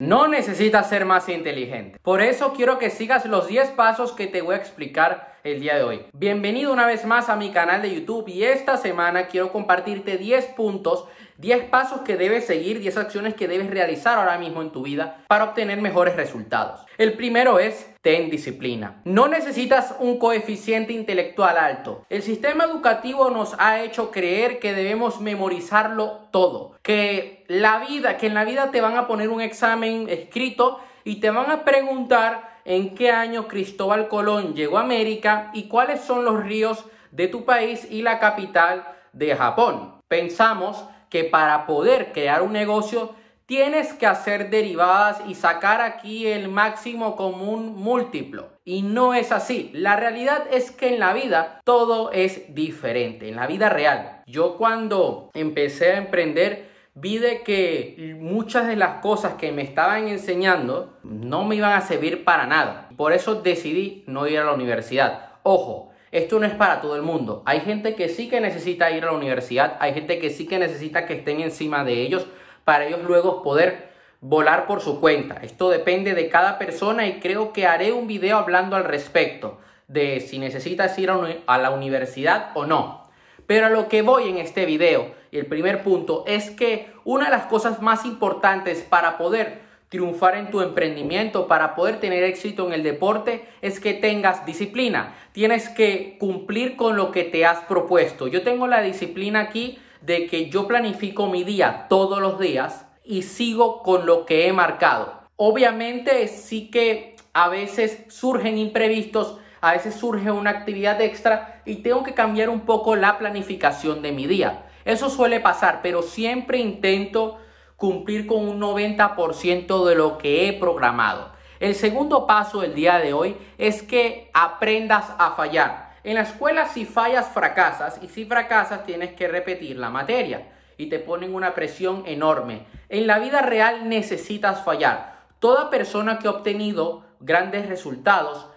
No necesitas ser más inteligente. Por eso quiero que sigas los 10 pasos que te voy a explicar el día de hoy. Bienvenido una vez más a mi canal de YouTube y esta semana quiero compartirte 10 puntos 10 pasos que debes seguir, 10 acciones que debes realizar ahora mismo en tu vida para obtener mejores resultados. El primero es ten disciplina. No necesitas un coeficiente intelectual alto. El sistema educativo nos ha hecho creer que debemos memorizarlo todo, que la vida, que en la vida te van a poner un examen escrito y te van a preguntar en qué año Cristóbal Colón llegó a América y cuáles son los ríos de tu país y la capital de Japón. Pensamos que para poder crear un negocio tienes que hacer derivadas y sacar aquí el máximo común múltiplo. Y no es así. La realidad es que en la vida todo es diferente, en la vida real. Yo cuando empecé a emprender vi de que muchas de las cosas que me estaban enseñando no me iban a servir para nada. Por eso decidí no ir a la universidad. Ojo, esto no es para todo el mundo. Hay gente que sí que necesita ir a la universidad, hay gente que sí que necesita que estén encima de ellos para ellos luego poder volar por su cuenta. Esto depende de cada persona y creo que haré un video hablando al respecto de si necesitas ir a la universidad o no. Pero a lo que voy en este video, y el primer punto, es que una de las cosas más importantes para poder triunfar en tu emprendimiento, para poder tener éxito en el deporte, es que tengas disciplina. Tienes que cumplir con lo que te has propuesto. Yo tengo la disciplina aquí de que yo planifico mi día todos los días y sigo con lo que he marcado. Obviamente sí que a veces surgen imprevistos, a veces surge una actividad extra y tengo que cambiar un poco la planificación de mi día. Eso suele pasar, pero siempre intento cumplir con un 90% de lo que he programado. El segundo paso del día de hoy es que aprendas a fallar. En la escuela si fallas fracasas y si fracasas tienes que repetir la materia y te ponen una presión enorme. En la vida real necesitas fallar. Toda persona que ha obtenido grandes resultados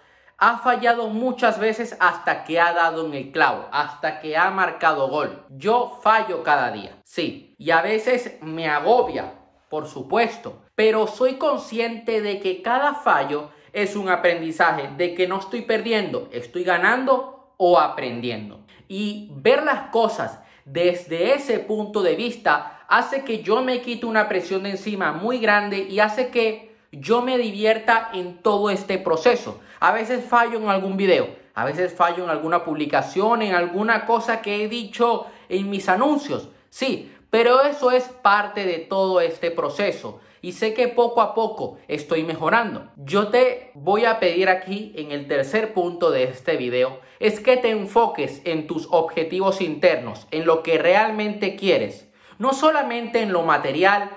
ha fallado muchas veces hasta que ha dado en el clavo, hasta que ha marcado gol. Yo fallo cada día, sí, y a veces me agobia, por supuesto, pero soy consciente de que cada fallo es un aprendizaje, de que no estoy perdiendo, estoy ganando o aprendiendo. Y ver las cosas desde ese punto de vista hace que yo me quite una presión de encima muy grande y hace que yo me divierta en todo este proceso. A veces fallo en algún video, a veces fallo en alguna publicación, en alguna cosa que he dicho en mis anuncios. Sí, pero eso es parte de todo este proceso y sé que poco a poco estoy mejorando. Yo te voy a pedir aquí en el tercer punto de este video es que te enfoques en tus objetivos internos, en lo que realmente quieres, no solamente en lo material,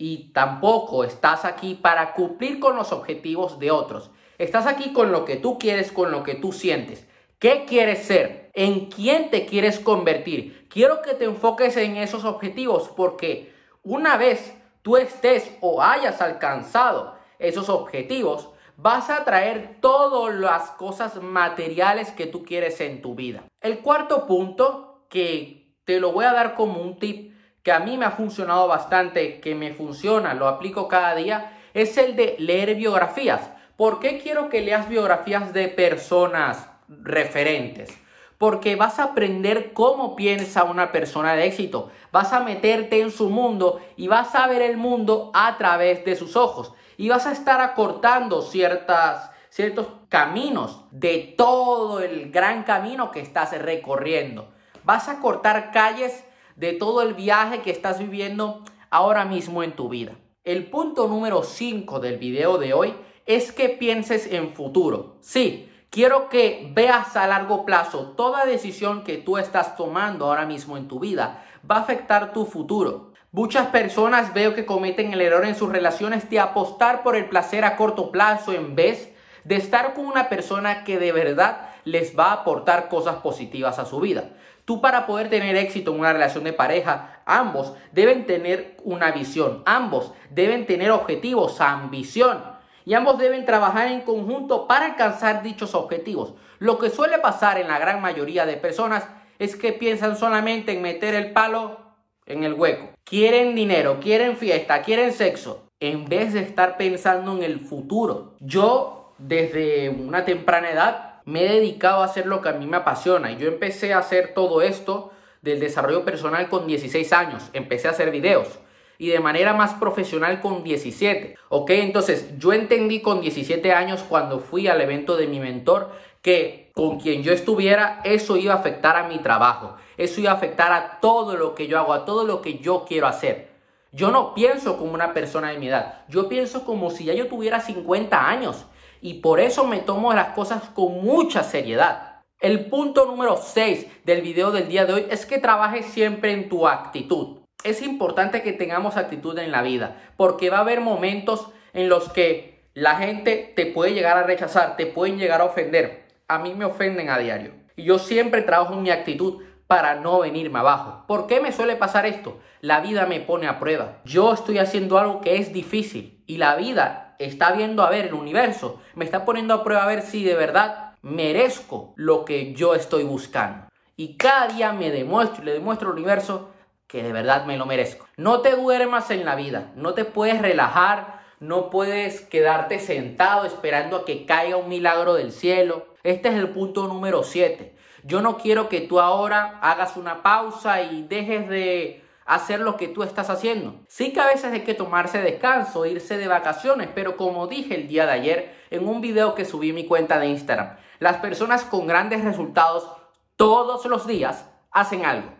y tampoco estás aquí para cumplir con los objetivos de otros. Estás aquí con lo que tú quieres, con lo que tú sientes. ¿Qué quieres ser? ¿En quién te quieres convertir? Quiero que te enfoques en esos objetivos porque una vez tú estés o hayas alcanzado esos objetivos, vas a traer todas las cosas materiales que tú quieres en tu vida. El cuarto punto que te lo voy a dar como un tip que a mí me ha funcionado bastante, que me funciona, lo aplico cada día, es el de leer biografías. ¿Por qué quiero que leas biografías de personas referentes? Porque vas a aprender cómo piensa una persona de éxito, vas a meterte en su mundo y vas a ver el mundo a través de sus ojos y vas a estar acortando ciertas, ciertos caminos de todo el gran camino que estás recorriendo. Vas a cortar calles de todo el viaje que estás viviendo ahora mismo en tu vida. El punto número 5 del video de hoy es que pienses en futuro. Sí, quiero que veas a largo plazo toda decisión que tú estás tomando ahora mismo en tu vida va a afectar tu futuro. Muchas personas veo que cometen el error en sus relaciones de apostar por el placer a corto plazo en vez de estar con una persona que de verdad les va a aportar cosas positivas a su vida. Tú para poder tener éxito en una relación de pareja, ambos deben tener una visión, ambos deben tener objetivos, ambición. Y ambos deben trabajar en conjunto para alcanzar dichos objetivos. Lo que suele pasar en la gran mayoría de personas es que piensan solamente en meter el palo en el hueco. Quieren dinero, quieren fiesta, quieren sexo. en vez de estar pensando en el futuro. Yo, desde una temprana edad, me he dedicado a hacer lo que a mí me apasiona. Y yo empecé a hacer todo esto del desarrollo personal con 16 años. Empecé a hacer videos. Y de manera más profesional con 17. ¿Ok? Entonces yo entendí con 17 años cuando fui al evento de mi mentor que con quien yo estuviera eso iba a afectar a mi trabajo. Eso iba a afectar a todo lo que yo hago, a todo lo que yo quiero hacer. Yo no pienso como una persona de mi edad. Yo pienso como si ya yo tuviera 50 años. Y por eso me tomo las cosas con mucha seriedad. El punto número 6 del video del día de hoy es que trabajes siempre en tu actitud. Es importante que tengamos actitud en la vida, porque va a haber momentos en los que la gente te puede llegar a rechazar, te pueden llegar a ofender. A mí me ofenden a diario. Y yo siempre trabajo en mi actitud para no venirme abajo. ¿Por qué me suele pasar esto? La vida me pone a prueba. Yo estoy haciendo algo que es difícil y la vida está viendo a ver el universo, me está poniendo a prueba a ver si de verdad merezco lo que yo estoy buscando. Y cada día me demuestro y le demuestro al universo que de verdad me lo merezco. No te duermas en la vida, no te puedes relajar, no puedes quedarte sentado esperando a que caiga un milagro del cielo. Este es el punto número 7. Yo no quiero que tú ahora hagas una pausa y dejes de hacer lo que tú estás haciendo. Sí que a veces hay que tomarse descanso, irse de vacaciones, pero como dije el día de ayer en un video que subí en mi cuenta de Instagram, las personas con grandes resultados todos los días hacen algo.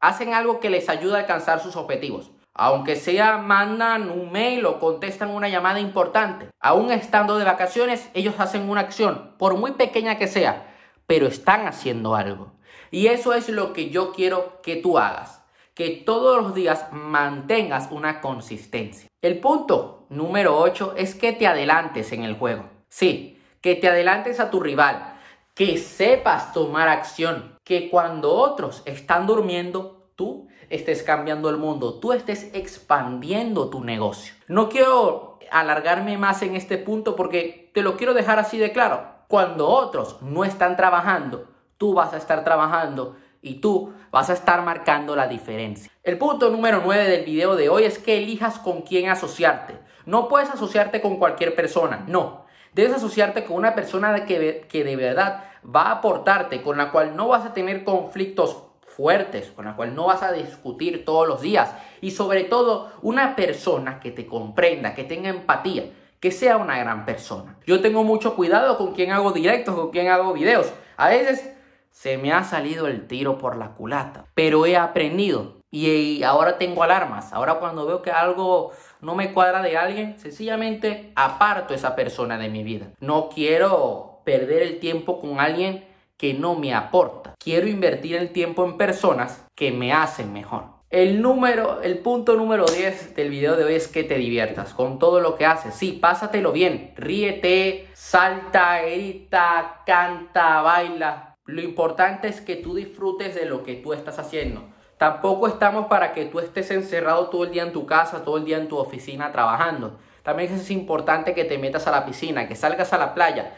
Hacen algo que les ayuda a alcanzar sus objetivos. Aunque sea mandan un mail o contestan una llamada importante. Aún estando de vacaciones, ellos hacen una acción, por muy pequeña que sea, pero están haciendo algo. Y eso es lo que yo quiero que tú hagas que todos los días mantengas una consistencia. El punto número 8 es que te adelantes en el juego. Sí, que te adelantes a tu rival, que sepas tomar acción, que cuando otros están durmiendo, tú estés cambiando el mundo, tú estés expandiendo tu negocio. No quiero alargarme más en este punto porque te lo quiero dejar así de claro. Cuando otros no están trabajando, tú vas a estar trabajando y tú vas a estar marcando la diferencia. El punto número 9 del video de hoy es que elijas con quién asociarte. No puedes asociarte con cualquier persona, no. Debes asociarte con una persona que, que de verdad va a aportarte, con la cual no vas a tener conflictos fuertes, con la cual no vas a discutir todos los días y sobre todo una persona que te comprenda, que tenga empatía, que sea una gran persona. Yo tengo mucho cuidado con quién hago directos, con quién hago videos. A veces se me ha salido el tiro por la culata, pero he aprendido y ahora tengo alarmas. Ahora cuando veo que algo no me cuadra de alguien, sencillamente aparto esa persona de mi vida. No quiero perder el tiempo con alguien que no me aporta. Quiero invertir el tiempo en personas que me hacen mejor. El número, el punto número 10 del video de hoy es que te diviertas con todo lo que haces. Sí, pásatelo bien. Ríete, salta, grita, canta, baila lo importante es que tú disfrutes de lo que tú estás haciendo. Tampoco estamos para que tú estés encerrado todo el día en tu casa, todo el día en tu oficina trabajando. También es importante que te metas a la piscina, que salgas a la playa,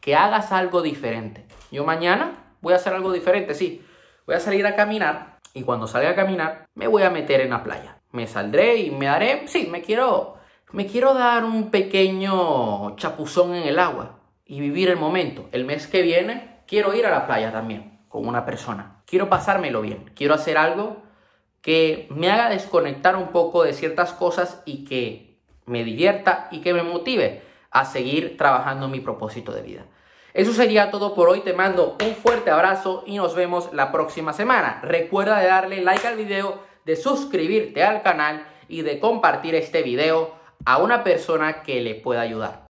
que hagas algo diferente. Yo mañana voy a hacer algo diferente, sí. Voy a salir a caminar y cuando salga a caminar me voy a meter en la playa. Me saldré y me daré, sí, me quiero me quiero dar un pequeño chapuzón en el agua y vivir el momento. El mes que viene quiero ir a la playa también con una persona. Quiero pasármelo bien. Quiero hacer algo que me haga desconectar un poco de ciertas cosas y que me divierta y que me motive a seguir trabajando mi propósito de vida. Eso sería todo por hoy. Te mando un fuerte abrazo y nos vemos la próxima semana. Recuerda de darle like al video, de suscribirte al canal y de compartir este video a una persona que le pueda ayudar.